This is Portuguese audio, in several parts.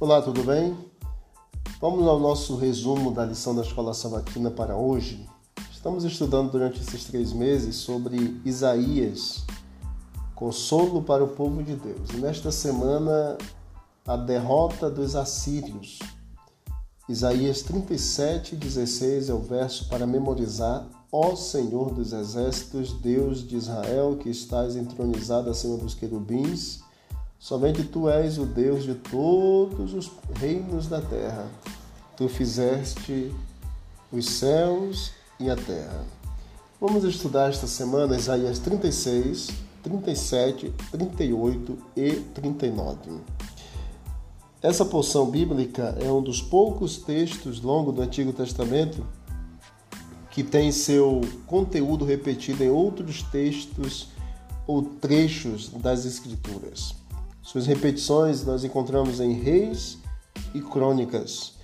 Olá, tudo bem? Vamos ao nosso resumo da lição da Escola Sabatina para hoje. Estamos estudando durante esses três meses sobre Isaías, consolo para o povo de Deus. E nesta semana, a derrota dos assírios. Isaías 37, 16 é o verso para memorizar. Ó Senhor dos exércitos, Deus de Israel, que estás entronizado acima dos querubins, Somente tu és o Deus de todos os reinos da terra. Tu fizeste os céus e a terra. Vamos estudar esta semana Isaías 36, 37, 38 e 39. Essa porção bíblica é um dos poucos textos longos do Antigo Testamento que tem seu conteúdo repetido em outros textos ou trechos das Escrituras. Suas repetições nós encontramos em Reis e Crônicas.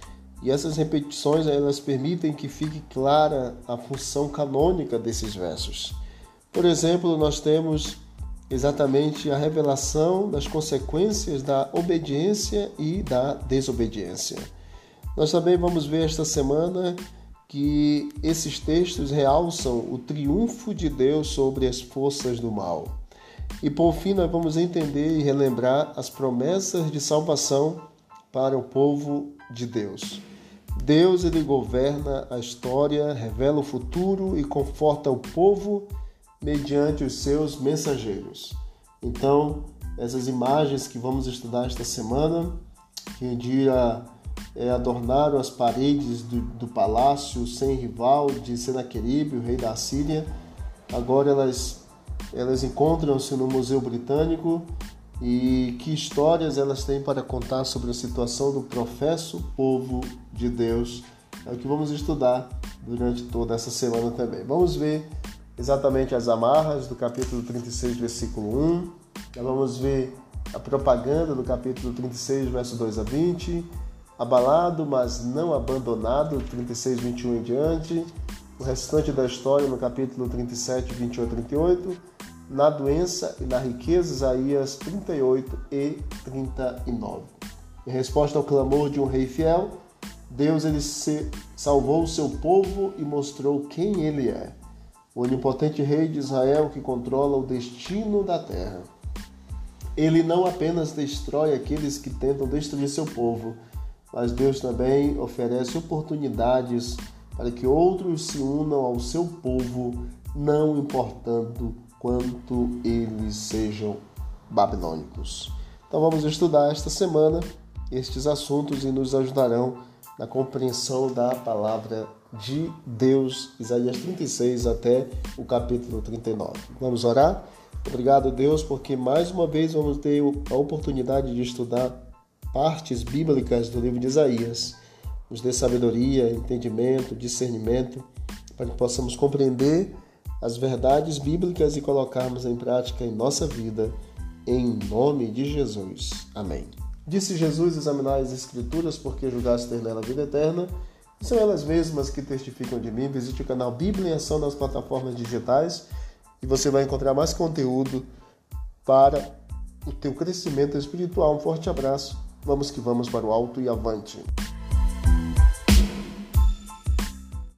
E essas repetições elas permitem que fique clara a função canônica desses versos. Por exemplo, nós temos exatamente a revelação das consequências da obediência e da desobediência. Nós também vamos ver esta semana que esses textos realçam o triunfo de Deus sobre as forças do mal. E por fim, nós vamos entender e relembrar as promessas de salvação para o povo de Deus. Deus ele governa a história, revela o futuro e conforta o povo mediante os seus mensageiros. Então, essas imagens que vamos estudar esta semana, que um dia é, adornaram as paredes do, do palácio sem rival de Senaqueribe, o rei da Síria, agora elas elas encontram-se no Museu Britânico e que histórias elas têm para contar sobre a situação do professo povo de Deus. É o que vamos estudar durante toda essa semana também. Vamos ver exatamente as amarras do capítulo 36, versículo 1. Já vamos ver a propaganda do capítulo 36, verso 2 a 20. Abalado, mas não abandonado, 36, 21 em diante. O restante da história no capítulo 37, 28 a 38 na doença e na riqueza, Isaías 38 e 39. Em resposta ao clamor de um rei fiel, Deus ele salvou o seu povo e mostrou quem ele é. O onipotente rei de Israel que controla o destino da terra. Ele não apenas destrói aqueles que tentam destruir seu povo, mas Deus também oferece oportunidades para que outros se unam ao seu povo, não importando quanto eles sejam babilônicos. Então vamos estudar esta semana estes assuntos e nos ajudarão na compreensão da palavra de Deus, Isaías 36 até o capítulo 39. Vamos orar? Obrigado, Deus, porque mais uma vez vamos ter a oportunidade de estudar partes bíblicas do livro de Isaías. Nos dê sabedoria, entendimento, discernimento, para que possamos compreender as verdades bíblicas e colocarmos em prática em nossa vida, em nome de Jesus. Amém. Disse Jesus: examinar as Escrituras, porque julgaste ter nela vida eterna. São elas mesmas que testificam de mim. Visite o canal Bíblia em Ação nas plataformas digitais e você vai encontrar mais conteúdo para o teu crescimento espiritual. Um forte abraço. Vamos que vamos para o alto e avante.